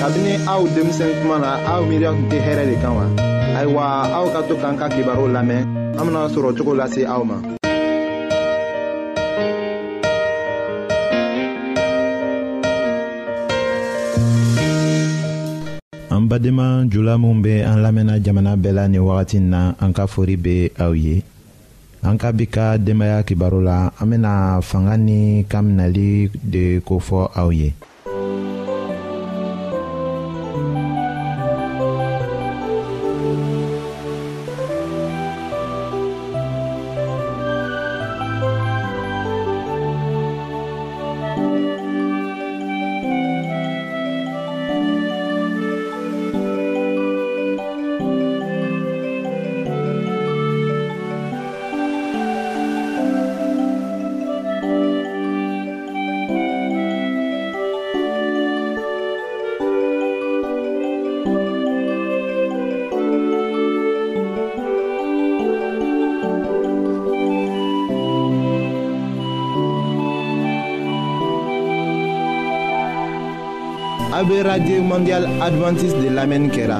kabini aw denmisɛn kuma na aw miiriya tun tɛ hɛrɛ de kan wa ayiwa aw ka to k'an ka kibaru lamɛn an bena sɔrɔ cogo lase aw ma an badenma jula minw be an lamɛnna jamana bɛɛ la nin wagati n na an ka fori be aw ye an ka bi ka denbaaya kibaru la an bena fanga ni kaminali de kofɔ aw ye a be radie mondial advantiste de lamɛnni kɛra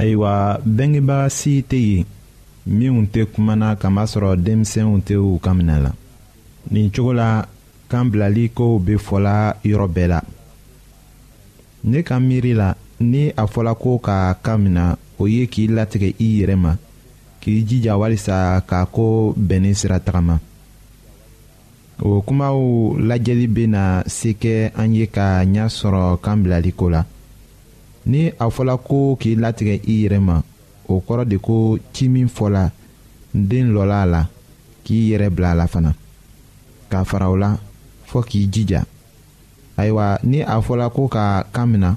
ayiwa bengebaga si tɛ yen minw tɛ kumana kamasɔrɔ denmisɛnw tɛ u ka minɛ la nin cogo la kan bilali kow be fɔla yɔrɔ bɛɛ la ne ka miiri la a fɔla ko ka kan min na o ye k'i latigɛ i yɛrɛ ma k'i jija walisa k'a ko bɛnni sira tagama o kumaw lajɛli bena se kɛ an ye ka ɲa sɔrɔ kan bilaliko la ni a fɔla ko k'i latigɛ i yɛrɛ ma o kɔrɔ de ko ci min fɔla den lɔla a la k'i yɛrɛ bila a la fana k'a fara o la fɔɔ k'i jija ayiwa ni a fɔla ko ka kan mina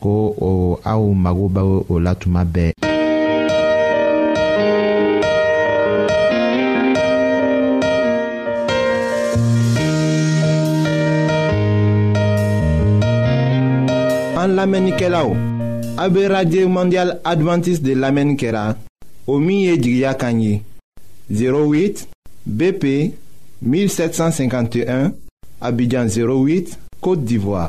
ko o aw mago o mondial adventiste de lamɛnni kɛra 08 bp 1751 abidjan 08 côte d'ivoire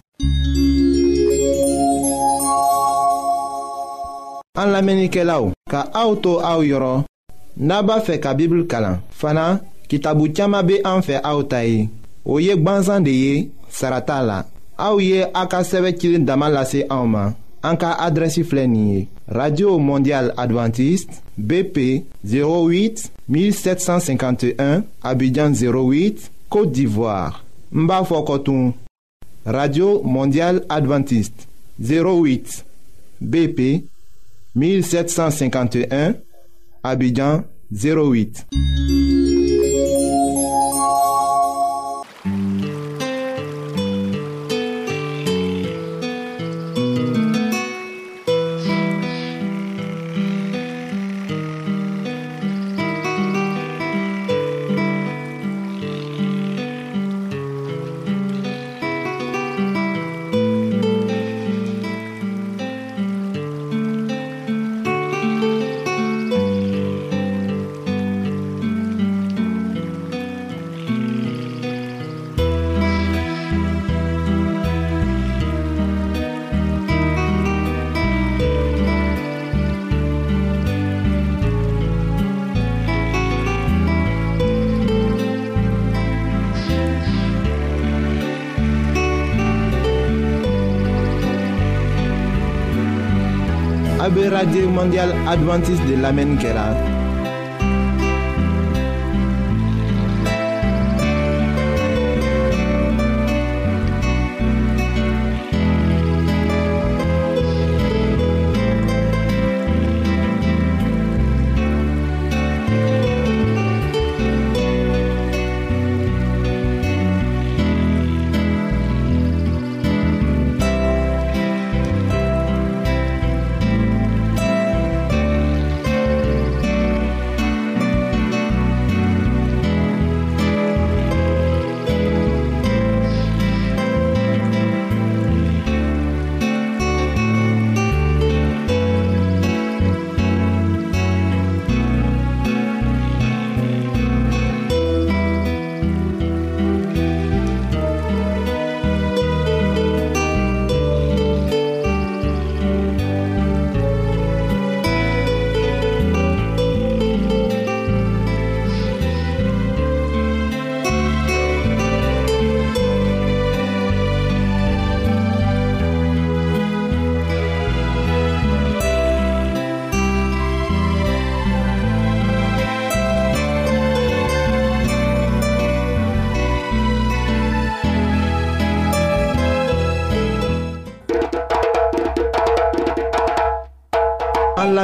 An la menike la ou Ka aoutou aou yoron Naba fe ka bibil kalan Fana, ki tabou tiyama be an fe aoutay Oye gban zande ye, sarata la Aou ye akaseve kilin damalase aouman An ka adresi flenye Radio Mondial Adventiste BP 08-1751 Abidjan 08, Kote d'Ivoire Mba fokotoun Radio Mondial Adventiste 08 BP 08 1751, Abidjan 08. Radio Mondial Adventiste de l'Amen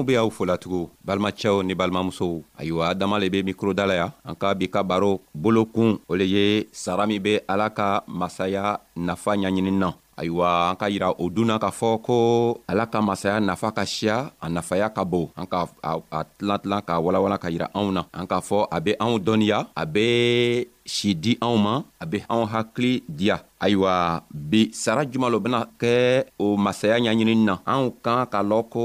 balimaw be aw fola tugun balimacɛw ni balimamusow ayiwa dama le be mikroda ya an ka bi ka baro bolokun o le ye sara min be ala ka masaya nafa ɲaɲini na ayiwa an ka yira o dunna k'a fɔ ko ala ka masaya nafa ka siya a nafaya ka bon an ka a tilan tilan k'a walawala ka yira anw na an k'a fɔ a be anw dɔnniya a be si di anw ma a be anw hakili diya ayiwa bi sara juman lo bena kɛ o masaya ɲaɲinini na anw kan ka lɔn ko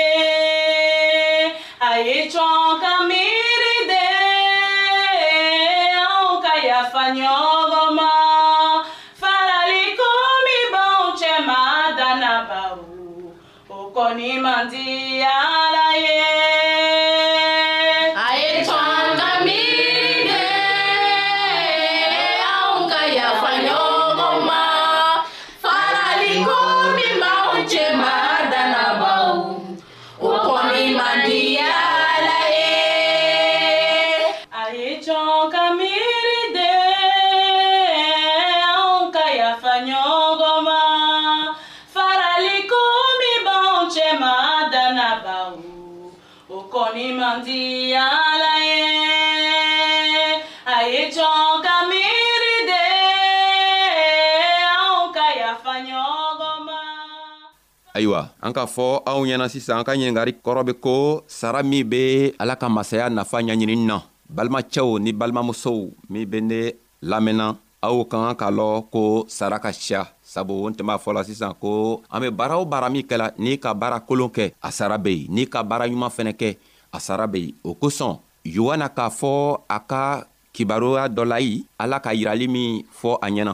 nyogoma farali kumi bonche madana bau okonimandi ya ayiwa an k'a fɔ anw ɲɛna sisan an ka ɲiningari kɔrɔ be ko sara min be ala ka masaya nafa ɲaɲinini na balimacɛw ni balimamusow min be ne lamɛnna aw ka kan k'a lɔn ko sara ka siya sabu n tun b'a fɔla sisan ko an be baara o baara min kɛla n'i ka baara kolon kɛ a sara be yen n'i ka baara ɲuman fɛnɛ kɛ a sara be yen o kosɔn yohana k'a fɔ a ka kibaroya dɔ layi ala ka yirali min fɔ a ɲɛna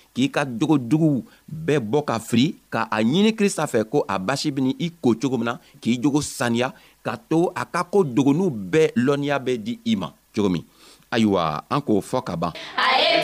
k'i ka jogo juguw bɛɛ bɔ ka fili ka a ɲini krista fɛ ko a basi bɛ i ko cogo min na k'i jogo saniya ka to a ka ko dogoniw bɛɛ lɔnniya bɛ di i ma cogo min ayiwa an k'o fɔ ka ban a ye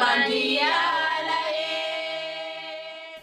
money.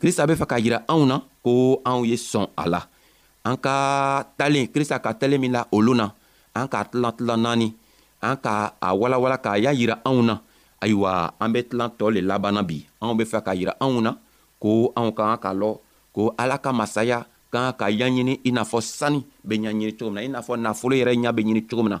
krista be fɛ k'a yira anw na ko anw ye sɔn a la an ka talen krista ka talen min la olu na an k'a tilan tilan naani an ka a walawala k'a y'a yira anw na ayiwa an be tilan tɔɔ le labanna bi anw be fɛ k'a yira anw na ko anw ka kan k'a lɔ ko ala ka masaya kan ka ɲaɲini i n'a fɔ sani be ɲaɲini cogo min na i n'a fɔ nafolo yɛrɛ ɲa be ɲini cogo min na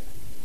08